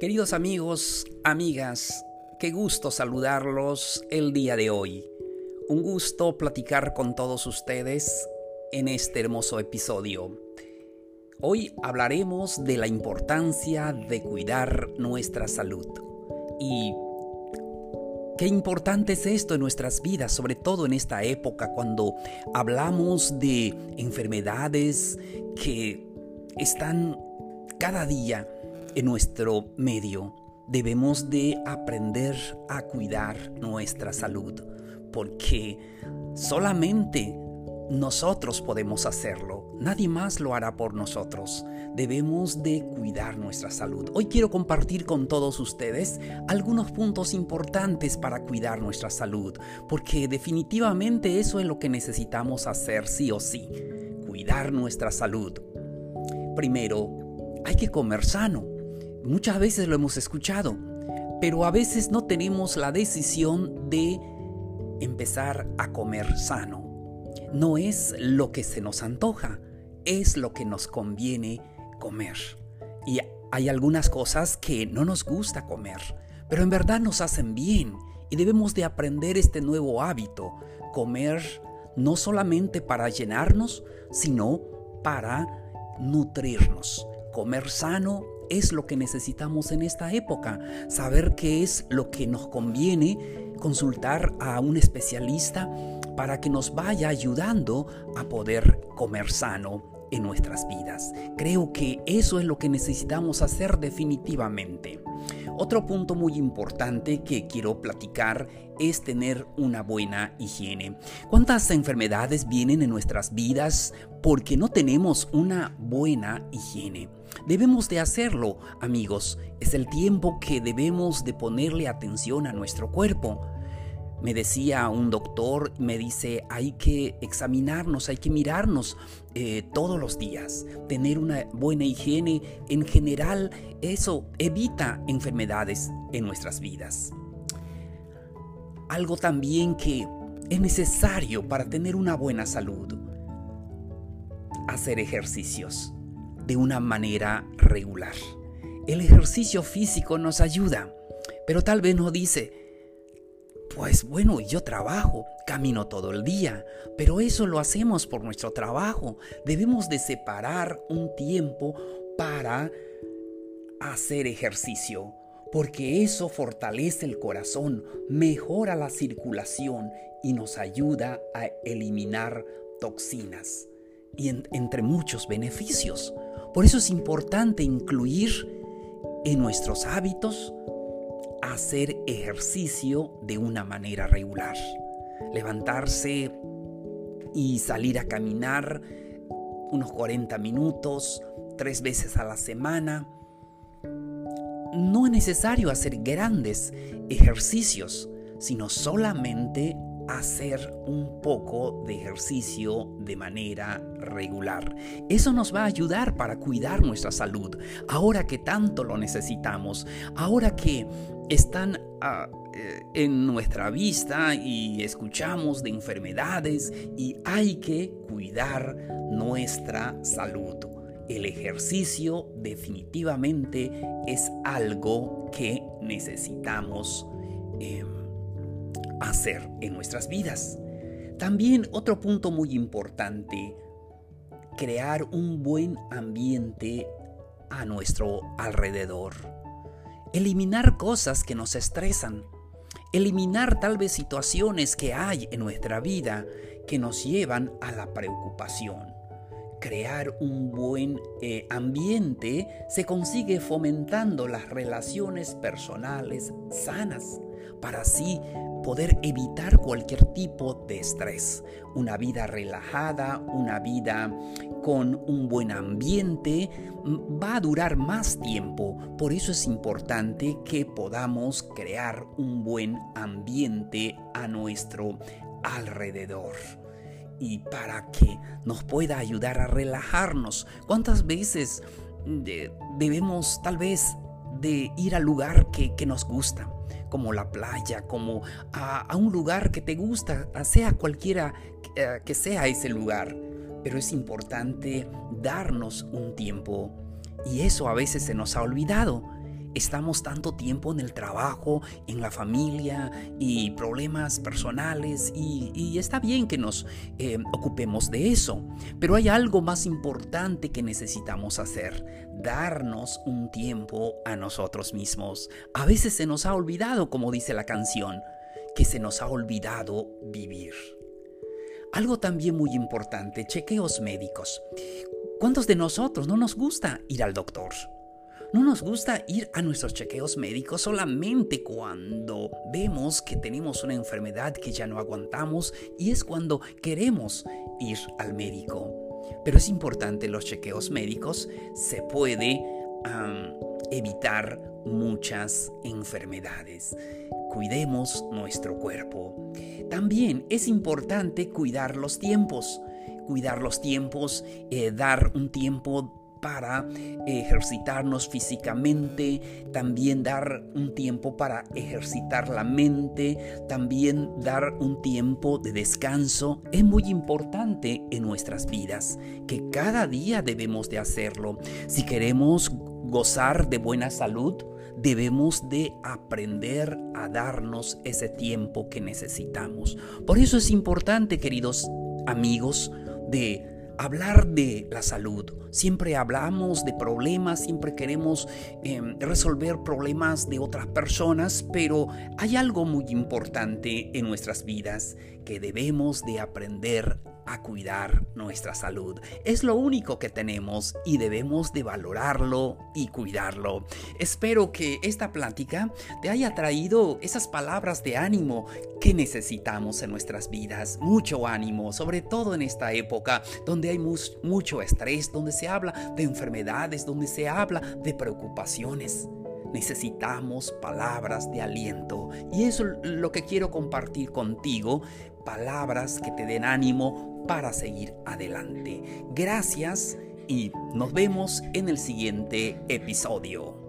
Queridos amigos, amigas, qué gusto saludarlos el día de hoy. Un gusto platicar con todos ustedes en este hermoso episodio. Hoy hablaremos de la importancia de cuidar nuestra salud. Y qué importante es esto en nuestras vidas, sobre todo en esta época cuando hablamos de enfermedades que están cada día en nuestro medio. Debemos de aprender a cuidar nuestra salud, porque solamente nosotros podemos hacerlo, nadie más lo hará por nosotros. Debemos de cuidar nuestra salud. Hoy quiero compartir con todos ustedes algunos puntos importantes para cuidar nuestra salud, porque definitivamente eso es lo que necesitamos hacer sí o sí, cuidar nuestra salud. Primero, hay que comer sano. Muchas veces lo hemos escuchado, pero a veces no tenemos la decisión de empezar a comer sano. No es lo que se nos antoja, es lo que nos conviene comer. Y hay algunas cosas que no nos gusta comer, pero en verdad nos hacen bien y debemos de aprender este nuevo hábito, comer no solamente para llenarnos, sino para nutrirnos. Comer sano es lo que necesitamos en esta época, saber qué es lo que nos conviene, consultar a un especialista para que nos vaya ayudando a poder comer sano en nuestras vidas. Creo que eso es lo que necesitamos hacer definitivamente. Otro punto muy importante que quiero platicar es tener una buena higiene. ¿Cuántas enfermedades vienen en nuestras vidas porque no tenemos una buena higiene? Debemos de hacerlo, amigos. Es el tiempo que debemos de ponerle atención a nuestro cuerpo. Me decía un doctor, me dice, hay que examinarnos, hay que mirarnos eh, todos los días, tener una buena higiene. En general, eso evita enfermedades en nuestras vidas. Algo también que es necesario para tener una buena salud, hacer ejercicios de una manera regular. El ejercicio físico nos ayuda, pero tal vez nos dice, pues bueno, yo trabajo, camino todo el día, pero eso lo hacemos por nuestro trabajo. Debemos de separar un tiempo para hacer ejercicio, porque eso fortalece el corazón, mejora la circulación y nos ayuda a eliminar toxinas y entre muchos beneficios. Por eso es importante incluir en nuestros hábitos hacer ejercicio de una manera regular. Levantarse y salir a caminar unos 40 minutos, tres veces a la semana. No es necesario hacer grandes ejercicios, sino solamente hacer un poco de ejercicio de manera regular. Eso nos va a ayudar para cuidar nuestra salud, ahora que tanto lo necesitamos, ahora que están ah, eh, en nuestra vista y escuchamos de enfermedades y hay que cuidar nuestra salud. El ejercicio definitivamente es algo que necesitamos em, hacer en nuestras vidas. También otro punto muy importante, crear un buen ambiente a nuestro alrededor eliminar cosas que nos estresan, eliminar tal vez situaciones que hay en nuestra vida que nos llevan a la preocupación. Crear un buen eh, ambiente se consigue fomentando las relaciones personales sanas para así poder evitar cualquier tipo de estrés. Una vida relajada, una vida con un buen ambiente va a durar más tiempo. Por eso es importante que podamos crear un buen ambiente a nuestro alrededor y para que nos pueda ayudar a relajarnos. ¿Cuántas veces debemos tal vez de ir al lugar que, nos gusta? como la playa, como a, un lugar que te gusta, sea cualquiera eh, que sea ese lugar pero es importante darnos un tiempo y eso a veces se nos ha olvidado. Estamos tanto tiempo en el trabajo, en la familia y problemas personales y, está bien que nos eh, ocupemos de eso. Pero hay algo más importante que necesitamos hacer, darnos un tiempo a nosotros mismos. A veces se nos ha olvidado, como dice la canción, que se nos ha olvidado vivir. Algo también muy importante, chequeos médicos. ¿Cuántos de nosotros no nos gusta ir al doctor? No nos gusta ir a nuestros chequeos médicos solamente cuando vemos que tenemos una enfermedad que ya no aguantamos y es cuando queremos ir al médico. Pero es importante los chequeos médicos, se puede evitar muchas enfermedades. Cuidemos nuestro cuerpo. También es importante cuidar los tiempos. Cuidar los tiempos, eh, dar un tiempo para ejercitarnos físicamente, también dar un tiempo para ejercitar la mente, también dar un tiempo de descanso. Es muy importante en nuestras vidas, que cada día debemos de hacerlo. Si queremos gozar de buena salud, debemos de aprender a darnos ese tiempo que necesitamos. Por eso es importante, queridos amigos, de hablar de la salud. Siempre hablamos de problemas, siempre queremos em, resolver problemas de otras personas, pero hay algo muy importante en nuestras vidas que debemos de aprender a cuidar nuestra salud. Es lo único que tenemos y debemos de valorarlo y cuidarlo. Espero que esta plática te haya traído esas palabras de ánimo que necesitamos en nuestras vidas. Mucho ánimo, sobre todo en esta época hay mucho estrés, donde se habla de enfermedades, donde se habla de preocupaciones. Necesitamos palabras de aliento y eso es lo que quiero compartir contigo, palabras que te den ánimo para seguir adelante. Gracias y nos vemos en el siguiente episodio.